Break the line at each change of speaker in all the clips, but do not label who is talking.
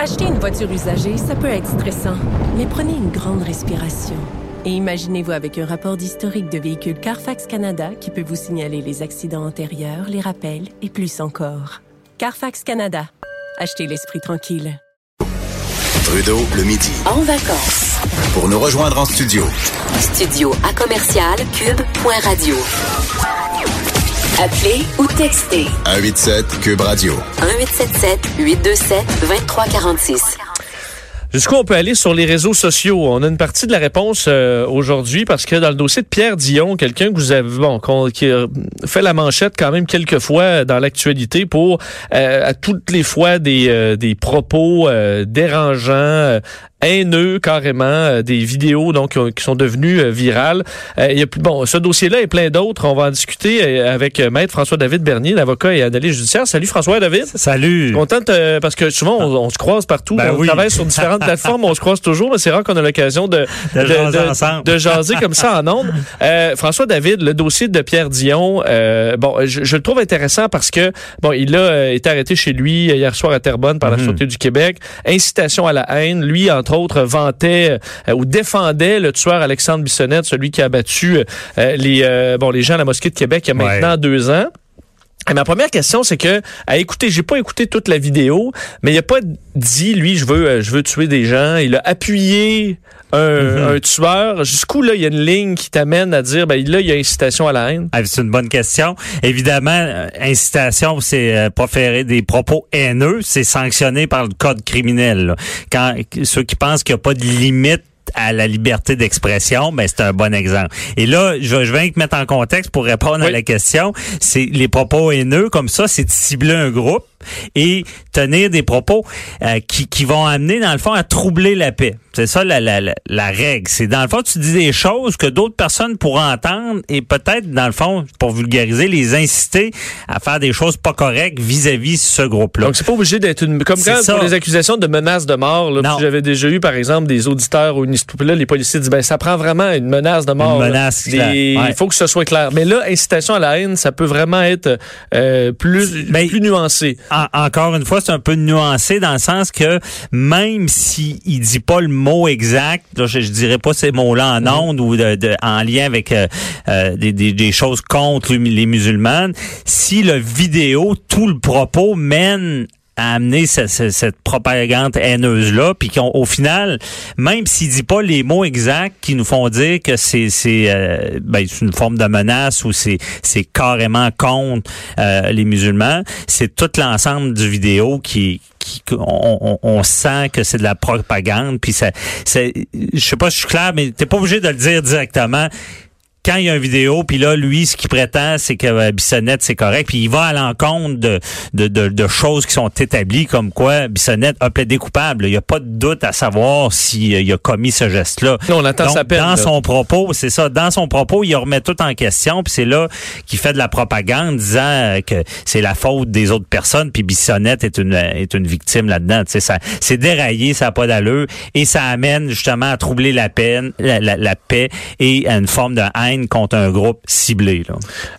Acheter une voiture usagée, ça peut être stressant, mais prenez une grande respiration. Et imaginez-vous avec un rapport d'historique de véhicule Carfax Canada qui peut vous signaler les accidents antérieurs, les rappels et plus encore. Carfax Canada. Achetez l'esprit tranquille.
Trudeau, le midi.
En vacances.
Pour nous rejoindre en studio.
Studio à commercial cube.radio. Appelez ou textez.
187 Cube Radio.
1877 827 2346.
Jusqu'où on peut aller sur les réseaux sociaux? On a une partie de la réponse euh, aujourd'hui parce que dans le dossier de Pierre Dion, quelqu'un que vous avez bon, qui a fait la manchette quand même quelques fois dans l'actualité pour euh, à toutes les fois des, euh, des propos dérangeants, haineux carrément, euh, des vidéos donc euh, qui sont devenues euh, virales. il y a, bon, ce dossier-là et plein d'autres. On va en discuter avec maître François-David Bernier, l'avocat et analyste judiciaire. Salut François-David.
Salut.
Contente parce que souvent on, se croise partout.
Ben
on travaille sur différentes plateformes, on se croise toujours, mais c'est rare qu'on a l'occasion de,
de, de,
de, jaser comme ça en ondes. François-David, le dossier de Pierre Dion, bon, je, le trouve intéressant parce que bon, il a été arrêté chez lui hier soir à Terrebonne par la mhm. Sûreté du Québec. Incitation à la haine. Lui, en autres, vantait euh, ou défendait le tueur Alexandre Bissonnette, celui qui a battu euh, les, euh, bon, les gens à la mosquée de Québec il y a maintenant deux ans. Et ma première question, c'est que, à écouter, j'ai pas écouté toute la vidéo, mais il a pas dit, lui, je veux, je veux tuer des gens. Il a appuyé un, mhm. un tueur. Jusqu'où là, il y a une ligne qui t'amène à dire, ben là, il y a incitation à la haine?
Ah, c'est une bonne question. Évidemment, euh, incitation, c'est euh, proférer des propos haineux, c'est sanctionné par le code criminel. Quand ceux qui pensent qu'il n'y a pas de limite à la liberté d'expression, ben c'est un bon exemple. Et là, je, je vais te mettre en contexte pour répondre à la question. C'est les propos haineux comme ça, c'est de cibler un groupe et tenir des propos euh, qui, qui vont amener, dans le fond, à troubler la paix. C'est ça la, la, la, règle. C'est dans le fond, tu dis des choses que d'autres personnes pourront entendre et peut-être, dans le fond, pour vulgariser, les inciter à faire des choses pas correctes vis-à-vis ce groupe-là.
Donc, c'est pas obligé d'être une... Comme quand pour les accusations de menaces de mort, là, j'avais déjà eu, par exemple, des auditeurs ou une là, les policiers disent, ben, ça prend vraiment une menace de mort.
Une menace,
Il faut que ce soit clair. Mais là, incitation à la haine, ça peut vraiment être euh, plus, ben, plus nuancé
encore une fois, c'est un peu nuancé dans le sens que même s'il il dit pas le mot exact, je, je dirais pas ces mots-là en mhm. ondes ou de, en lien avec euh, euh, des, des, choses contre les musulmans, si le vidéo, tout le propos mène à amener cette, propagande haineuse-là, puis qu'au final, même s'il dit pas les mots exacts qui nous font dire que c'est c'est euh, ben, une forme de menace ou c'est c'est carrément contre euh, les musulmans, c'est tout l'ensemble du vidéo qui qui, on, on, sent que c'est de la propagande puis ça c'est je sais pas si je suis clair mais t'es pas obligé de le dire directement quand il y a une vidéo, puis là, lui, ce qu'il prétend, c'est que euh, Bissonnette, c'est correct, puis il va à l'encontre de, de, de, choses qui sont établies, comme quoi Bissonnette a plaidé coupable. Il n'y a pas de doute à savoir s'il euh, a commis ce geste-là.
on attend sa peine.
Dans son propos, c'est ça, dans son propos, il remet tout en question, puis c'est là qu'il fait de la propagande, disant euh, que c'est la faute des autres personnes, puis Bissonnette est une, est une victime là-dedans. Ça, c'est déraillé, ça n'a pas d'allure, et ça amène justement à troubler la peine, la, la, la paix et à une forme de haine contre un groupe ciblé. Là.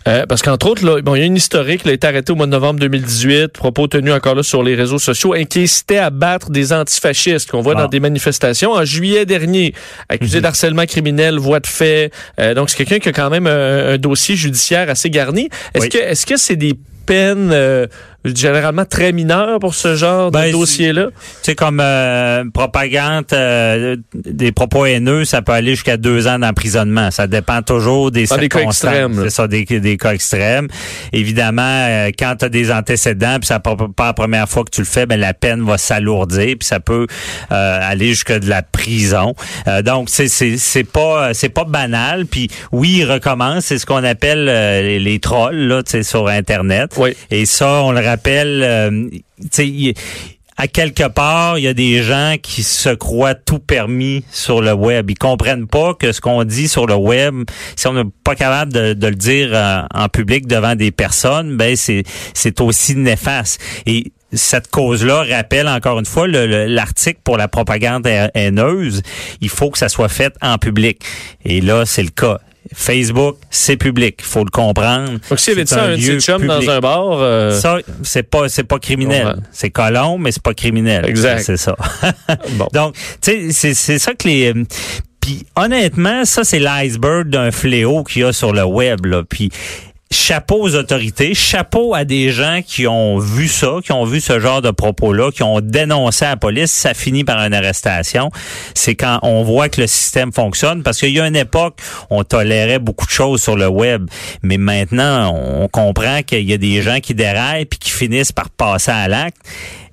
Euh, parce qu'entre autres, là, bon, il y a une historique, il a été arrêté au mois de novembre 2018, propos tenus encore là sur les réseaux sociaux, incitait à battre des antifascistes qu'on voit dans ah. des manifestations. En juillet dernier, accusé mhm. d'harcèlement criminel, voie de fait. Euh, donc, c'est quelqu'un qui a quand même un, dossier judiciaire assez garni. Est-ce que est-ce que c'est des peines euh, généralement très mineur pour ce genre de ben, dossier-là.
C'est comme euh, propagande euh, des propos haineux, ça peut aller jusqu'à deux ans d'emprisonnement. Ça dépend toujours des circonstances. C'est ça, des, des, cas extrêmes. Évidemment, euh, quand tu as des antécédents, puis ça pas, la première fois que tu le fais, ben la peine va s'alourdir, puis ça peut aller jusqu'à de la prison. donc c'est c'est pas c'est pas banal. Puis oui, il recommence. C'est ce qu'on appelle les, trolls là, sur internet.
Oui.
Et ça, on le rappelle, euh, à quelque part, il y a des gens qui se croient tout permis sur le web. Ils comprennent pas que ce qu'on dit sur le web, si on n'est pas capable de, le dire euh, en public devant des personnes, ben c'est c'est aussi néfaste. Et cette cause-là rappelle encore une fois l'article pour la propagande haineuse. Il faut que ça soit fait en public. Et là, c'est le cas. Facebook, c'est public. faut le comprendre.
Donc, s'il y avait ça, un,
lieu
chums dans
public.
un bar, euh,
Ça, c'est pas, c'est pas criminel.
Ouais.
C'est colon, mais c'est pas criminel.
Exact.
C'est ça.
bon.
Donc, tu sais, c'est, c'est ça que les. euh, Puis honnêtement, ça c'est l'iceberg d'un fléau qu'il y a sur le web. Là. Puis chapeau aux autorités, chapeau à des gens qui ont vu ça, qui ont vu ce genre de propos-là, qui ont dénoncé à la police. Ça finit par une arrestation. C'est quand on voit que le système fonctionne, parce qu'il y a une époque, on tolérait beaucoup de choses sur le web, mais maintenant, on comprend qu'il y a des gens qui déraillent puis qui finissent par passer à l'acte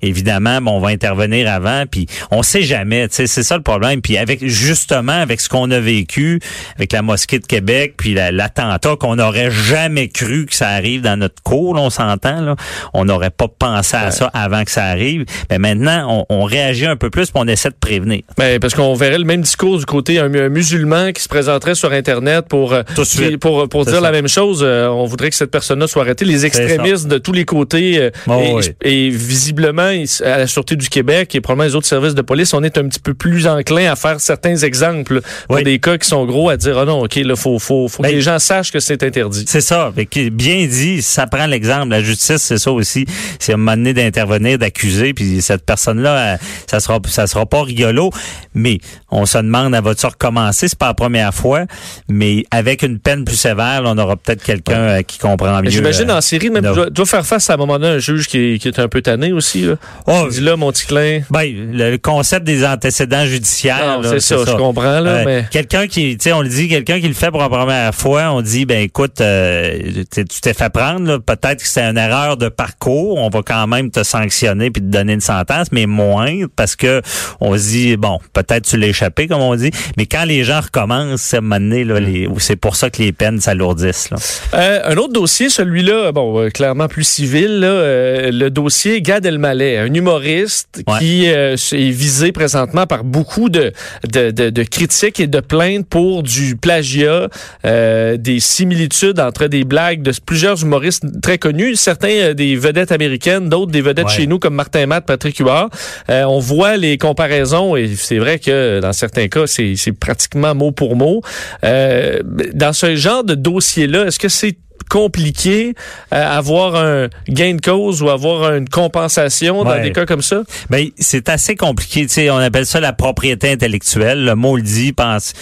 évidemment, bon, on va intervenir avant, puis on sait jamais, tu sais, c'est ça le problème. Puis avec justement avec ce qu'on a vécu avec la mosquée de Québec, puis la- l'attentat qu'on n'aurait jamais cru que ça arrive dans notre cour, là, on s'entend là, on n'aurait pas pensé à ça avant que ça arrive. Mais maintenant, on, on réagit un peu plus, puis on essaie de prévenir.
Ben, parce qu'on verrait le même discours du côté un, un musulman qui se présenterait sur Internet pour euh,
Tout
qui- pour pour dire
ça.
la même chose. Euh, on voudrait que cette personne-là soit arrêtée. Les extrémistes de tous les côtés euh,
Oh,
et,
oui.
et visiblement à la sûreté du Québec et probablement les autres services de police, on est un petit peu plus enclin à faire certains exemples pour
Oui.
des cas qui sont gros à dire ah non ok là faut faut faut
Ben,
que les gens sachent que c'est interdit.
C'est ça. Bien dit, ça prend l'exemple. La justice, c'est ça aussi. C'est à un moment donné d'intervenir, d'accuser, puis cette personne-là, elle, ça sera ça sera pas rigolo. Mais on se demande, elle va-tu recommencer? C'est pas la première fois, mais avec une peine plus sévère, là, on aura peut-être quelqu'un euh, qui comprend mieux.
J'imagine
euh,
en série même doit faire face à un moment donné un juge qui est, qui est un peu tanné aussi là.
Oh,
dit là mon petit clin.
ben, le concept des antécédents judiciaires.
C'est ça, je comprends là
Euh,
mais
Quelqu'un qui, tu sais, on le dit, quelqu'un qui le fait pour la première fois, on dit, ben écoute, euh, tu t'es fait prendre, peut-être que c'est une erreur de parcours, on va quand même te sanctionner puis te donner une sentence, mais moins parce que on se dit, bon, peut-être tu l'as échappé, comme on dit, mais quand les gens recommencent, c'est les- c'est pour ça que les peines s'alourdissent.
Euh, un autre dossier, celui-là, bon, euh, clairement plus civil, là, le dossier Gad Elmaleh, un humoriste
Ouais.
qui euh, est visé présentement par beaucoup de, de, de- de critiques et de plaintes pour du plagiat, euh, des similitudes entre des blagues de plusieurs humoristes très connus, certains euh, des vedettes américaines, d'autres des vedettes
Ouais.
chez nous comme Martin Matt, Patrick Huard. Euh, on voit les comparaisons et c'est vrai que dans certains cas, c'est c'est pratiquement mot pour mot. Euh, dans ce genre de dossier-là, est-ce que c'est compliqué euh, avoir un gain de cause ou avoir une compensation dans
Ouais.
des cas comme ça?
Ben, c'est assez compliqué. Tu sais, on appelle ça la propriété intellectuelle. Le mot le dit. Pense,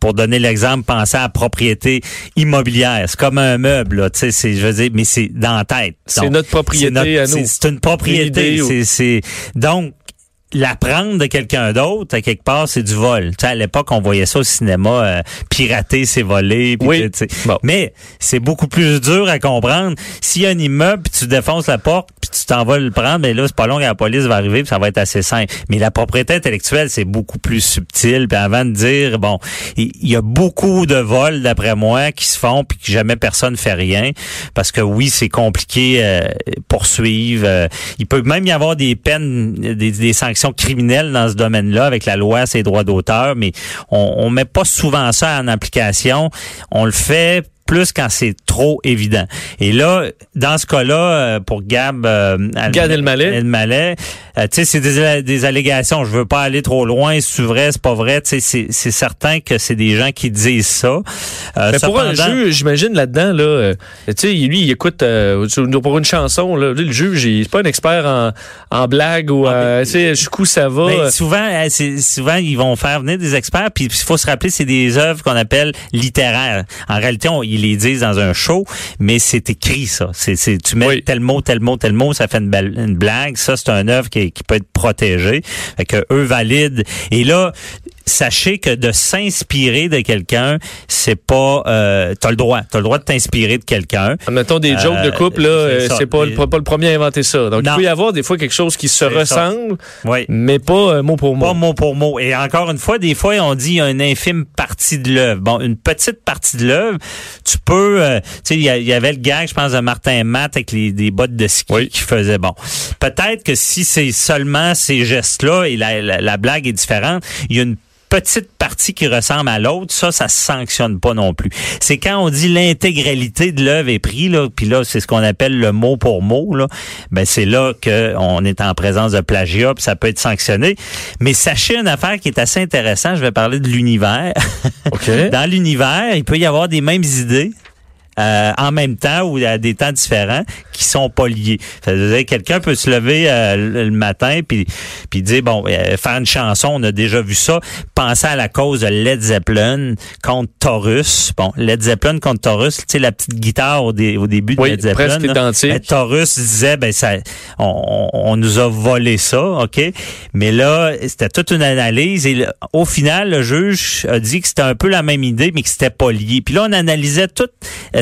pour donner l'exemple, pensez à la propriété immobilière. C'est comme un meuble. Là, tu sais, c'est, je veux dire, mais c'est dans la tête.
C'est
Donc,
notre propriété
c'est notre-
à nous.
c'est- C'est une propriété.
Idée ou-
C'est, l'apprendre de quelqu'un d'autre à quelque part c'est du vol. Tu sais, à l'époque on voyait ça au cinéma euh, pirater c'est voler
Oui. Bon.
Mais c'est beaucoup plus dur à comprendre. S'il y a un immeuble puis tu défonces la porte tu t'en vas le prendre, mais là c'est pas long que la police va arriver puis ça va être assez simple. Mais la propriété intellectuelle c'est beaucoup plus subtil. Puis avant de dire bon, il y a beaucoup de vols d'après moi qui se font puis que jamais personne fait rien parce que oui c'est compliqué euh, poursuivre. euh, il peut même y avoir des peines, des, des sanctions criminelles dans ce domaine-là avec la loi sur les droits d'auteur, mais on, on met pas souvent ça en application. On le fait plus quand c'est trop évident. Et là, dans ce cas-là, euh, pour Gab, euh,
Gad Elmaleh.
Elmaleh, tu sais, c'est des, des allégations. Je veux pas aller trop loin. C'est vrai, c'est pas vrai? Tu sais, c'est- c'est certain que c'est des gens qui disent ça. Euh,
Mais pour un juge, j'imagine là-dedans, là, euh, tu sais, lui, il écoute euh, pour une chanson, là, le juge, il est pas un expert en, en blague ou,
Ah,
euh, tu sais, jusqu'où ça va.
Ben,
euh,
souvent, euh, c'est- souvent, ils vont faire venir des experts, puis il faut se rappeler, c'est des œuvres qu'on appelle littéraires. En réalité, on, ils les disent dans un show, mais c'est écrit, ça. C'est, c'est- tu mets
Oui.
tel mot, tel mot, tel mot, ça fait une, une blague. Ça, c'est un œuvre qui, qui peut être protégée. Fait que eux valident. Et là, sachez que de s'inspirer de quelqu'un, c'est pas... Euh, t'as le droit. T'as le droit de t'inspirer de quelqu'un.
Mettons des jokes de
Euh,
couple, là,
c'est
euh, pas,
Des-
le- pas le premier à inventer ça. Donc, il peut y avoir des fois quelque chose qui se ressemble,
Oui.
mais pas euh, mot pour mot.
Pas mot pour mot. Et encore une fois, des fois, on dit y a une infime partie de l'œuvre. Bon, une petite partie de l'œuvre, tu peux... euh, tu sais, il y, y avait le gag, je pense, de Martin Matt avec les, des bottes de ski
Oui.
qui faisait bon. Peut-être que si c'est seulement ces gestes-là et la, la, la blague est différente, il y a une petite partie qui ressemble à l'autre, ça, ça se sanctionne pas non plus. C'est quand on dit l'intégralité de l'œuvre est prise, là, puis là, c'est ce qu'on appelle le mot pour mot, là, ben c'est là qu'on est en présence de plagiat, puis ça peut être sanctionné. Mais sachez une affaire qui est assez intéressante, je vais parler de l'univers. Dans l'univers, il peut y avoir des mêmes idées, euh, en même temps ou à des temps différents qui sont pas liés. Quelqu'un peut se lever euh, le matin puis puis dire bon euh, faire une chanson, on a déjà vu ça. Penser à la cause de Led Zeppelin contre Taurus. Bon, Led Zeppelin contre Taurus, tu sais la petite guitare au, au début de Led Zeppelin.
Presque
ben, Taurus disait ben ça on, on, nous a volé ça, OK? Mais là, c'était toute une analyse et au final le juge a dit que c'était un peu la même idée mais que c'était pas lié. Puis là on analysait tout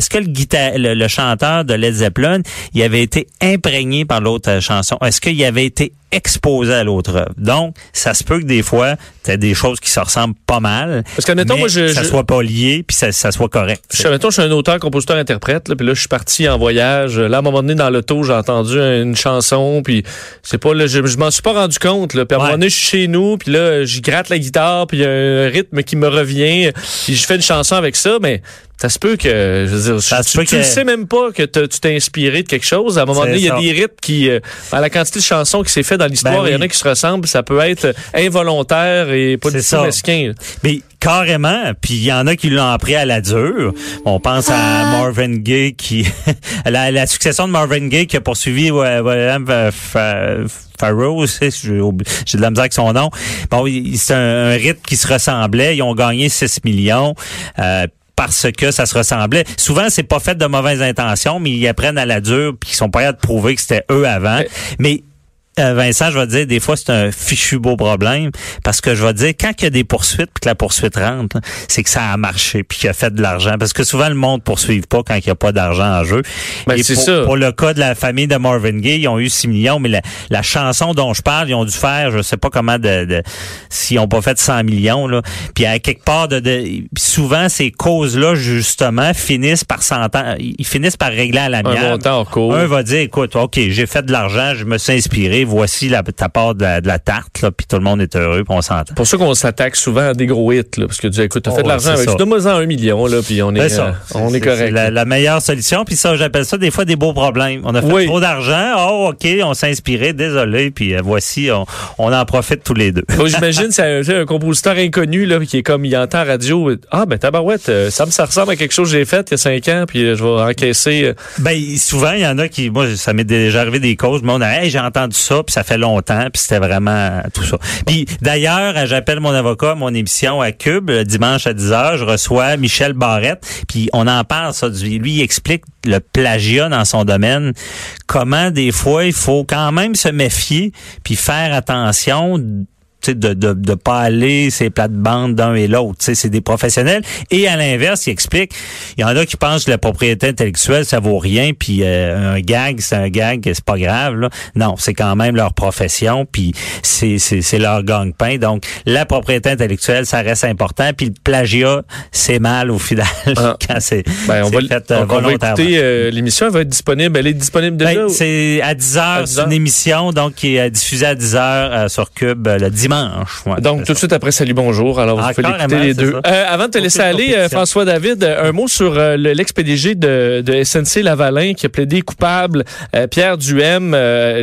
est-ce que le, guitar le, chanteur de Led Zeppelin, il avait été imprégné par l'autre chanson? Est-ce qu'il avait été exposé à l'autre œuvre. Donc, ça se peut que des fois, tu as des choses qui se ressemblent pas mal.
Parce que, moi, je,
ça soit pas lié, puis ça, ça soit correct.
Je, mettons, je suis un auteur, compositeur, interprète, puis là, je suis parti en voyage. Là, à un moment donné, dans l'auto, j'ai entendu une chanson, puis c'est pas, là, je, je m'en suis pas rendu compte, là. Puis à un moment donné, je suis chez nous, puis là, je gratte la guitare, puis il y a un rythme qui me revient, puis je fais une chanson avec ça, mais ça se peut que, je veux dire, ça tu, tu, sais même pas que tu t'es inspiré de quelque chose. À un moment donné, il y a des rythmes qui, euh, à la quantité de chansons qui s'est fait dans l'histoire, ben il y en a qui se ressemblent, ça peut être involontaire et pas du tout mesquin.
Mais carrément, puis il y en a qui l'ont appris à la dure. On pense à ah. Marvin Gaye qui la, la, succession de Marvin Gaye qui a poursuivi William Farrow, j'ai de la misère avec son nom. Bon, c'est un, un rythme qui se ressemblait, ils ont gagné 6 millions. Euh, parce que ça se ressemblait. Souvent, c'est pas fait de mauvaises intentions, mais ils apprennent à la dure puis ils sont pas à de prouver que c'était eux avant. Mais euh, Vincent, je vais te dire, des fois, c'est un fichu beau problème parce que je vais te dire, quand il y a des poursuites puis que la poursuite rentre, c'est que ça a marché puis qu'il a fait de l'argent. Parce que souvent, le monde poursuit pas quand il n'y a pas d'argent en jeu.
Ben, c'est
pour,
ça.
pour le cas de la famille de Marvin Gaye, ils ont eu 6 millions, mais la, chanson dont je parle, ils ont dû faire, je sais pas comment, de, de s'ils n'ont pas fait 100 millions. Là. Puis à quelque part, de, de souvent, ces causes-là, justement, finissent par s'entendre, ils finissent par régler à la mienne. Un va dire, écoute, OK, j'ai fait de l'argent, je me suis inspiré, voici la, ta part de la, tarte, là, puis tout le monde est heureux, puis on s'entend.
pour ça qu'on s'attaque souvent à des gros hits, là, parce que tu dis, écoute, t'as fait de oh, l'argent avec donne-moi un million, là, puis on est, euh, on est, correct.
La, la, meilleure solution, puis ça, j'appelle ça des fois des beaux problèmes. On a fait trop d'argent, oh, OK, on s'est inspiré, désolé, puis euh, voici, on, on, en profite tous les deux.
J'imagine, c'est un, compositeur inconnu, là, qui est comme, il entend radio, ah, ben, tabarouette, euh, ça me ça ressemble à quelque chose que j'ai fait il y a cinq ans, puis je vais encaisser.
Ben, souvent, il y en a qui, moi, ça m'est déjà arrivé des causes, mais on a, hey, j'ai entendu ça, puis ça fait longtemps, puis c'était vraiment tout ça. Puis d'ailleurs, j'appelle mon avocat mon émission à Cube, le dimanche à 10h, je reçois Michel Barrette, puis on en parle, ça. Lui, il explique le plagiat dans son domaine, comment des fois, il faut quand même se méfier, puis faire attention de, de, de pas aller ces plates-bandes d'un et l'autre. C'est des professionnels. Et à l'inverse, il explique, il y en a qui pensent que la propriété intellectuelle, ça vaut rien, puis euh, un gag, c'est un gag, c'est pas grave. Là. Non, c'est quand même leur profession, puis c'est, c'est, leur gagne-pain. Donc, la propriété intellectuelle, ça reste important, puis le plagiat, c'est mal au final ah. quand c'est,
ben, on va, fait euh, on va écouter euh, l'émission, elle va être disponible. Elle est disponible déjà?
Ben, c'est à 10 heures, c'est une émission donc qui est diffusée à 10 heures sur Cube le dimanche
donc, tout de suite après Salut Bonjour. Alors, vous ah, pouvez écouter les deux. Euh, avant de te laisser aller, euh, François David, euh, un mot sur l'ex-PDG de, de, SNC Lavalin qui a plaidé coupable. Pierre Duhem,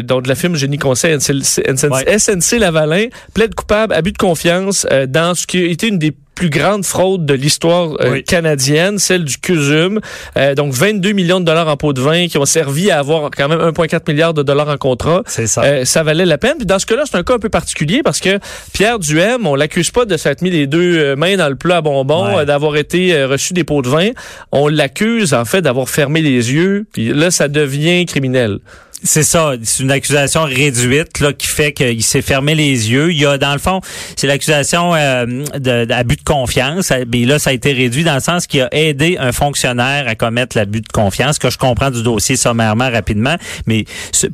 dont de la firme Génie Conseil SNC Lavalin, plaide coupable, abus de confiance dans ce qui a été une des plus grande fraude de l'histoire euh, canadienne, celle du CUSUM. Euh, donc 22 millions de dollars en pot de vin qui ont servi à avoir quand même 1,4 milliard de dollars en contrat.
C'est ça.
Euh, ça valait la peine. Puis dans ce cas-là, c'est un cas un peu particulier parce que Pierre Duhem, on l'accuse pas de s'être mis les deux mains dans le plat à bonbons, d'avoir été reçu des pots de vin. On l'accuse en fait d'avoir fermé les yeux. Puis là, ça devient criminel.
C'est ça, c'est une accusation réduite là qui fait qu'il s'est fermé les yeux. Il y a dans le fond, c'est l'accusation euh, d'abus de, confiance. Et là, ça a été réduit dans le sens qu'il a aidé un fonctionnaire à commettre l'abus de confiance, que je comprends du dossier sommairement rapidement. Mais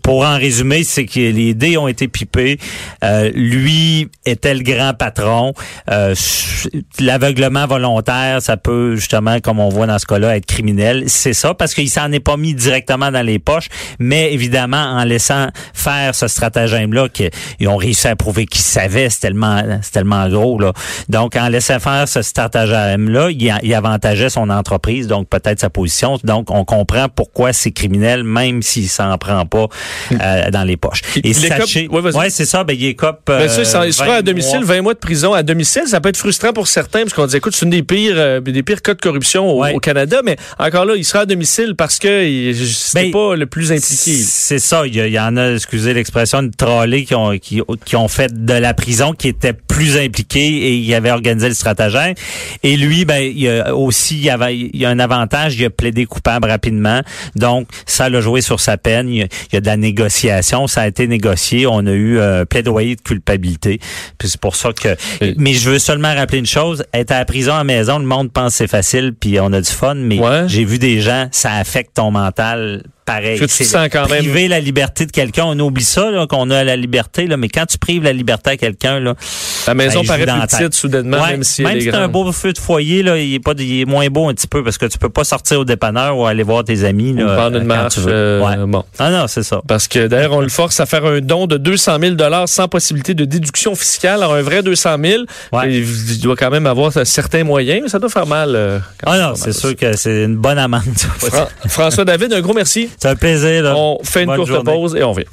pour en résumer, c'est que les dés ont été pipés. Euh, lui était le grand patron. Euh, l'aveuglement volontaire, ça peut justement, comme on voit dans ce cas-là, être criminel. C'est ça, parce qu'il s'en est pas mis directement dans les poches, mais évidemment, en laissant faire ce stratagème-là, qu'ils ont réussi à prouver qu'ils savaient, c'est tellement, tellement gros, là. Donc, en laissant faire ce stratagème-là, il, il avantageait son entreprise, donc peut-être sa position. Donc, on comprend pourquoi c'est criminel, même s'il s'en prend pas euh, dans les poches.
Et sachez,
ouais, c'est ça, ben, il est cop,
ben, ça, il sera à domicile, 20 mois de prison à domicile. Ça peut être frustrant pour certains, parce qu'on dit, écoute, c'est une des pires, euh, des pires cas de corruption au, Canada, mais encore là, il sera à domicile parce que c'est ben, pas le plus impliqué.
C'est ça. Il y, en a, excusez l'expression, de trollés qui ont, qui, qui, ont fait de la prison, qui étaient plus impliqués et il avait organisé le stratagème. Et lui, ben, il y a aussi, il y avait, il a un avantage, il a plaidé coupable rapidement. Donc, ça l'a joué sur sa peine. Il y, a, de la négociation. Ça a été négocié. On a eu un euh, plaidoyer de culpabilité. Puis c'est pour ça que. Mais je veux seulement rappeler une chose. Être à la prison à la maison, le monde pense que c'est facile, puis on a du fun. Mais j'ai vu des gens, ça affecte ton mental pareil.
C'est priver
la liberté de quelqu'un. On oublie ça, qu'on a la liberté, là, mais quand tu prives la liberté à quelqu'un, là.
La maison ben, paraît plus petite soudainement, même si
Même si c'est un beau feu de foyer, là, il est pas, il est moins beau un petit peu parce que tu peux pas sortir au dépanneur ou aller voir tes amis, là. Ou
prendre une marche. Euh, bon.
Ah non, c'est ça.
Parce que d'ailleurs, on le force à faire un don de 200 000 dollars sans possibilité de déduction fiscale. Alors, un vrai 200 000, il doit quand même avoir certains moyens, mais ça doit faire mal. Euh,
ah non, c'est sûr que c'est une bonne amende.
François David, un gros merci.
C'est un plaisir.
On fait une courte pause et on vient.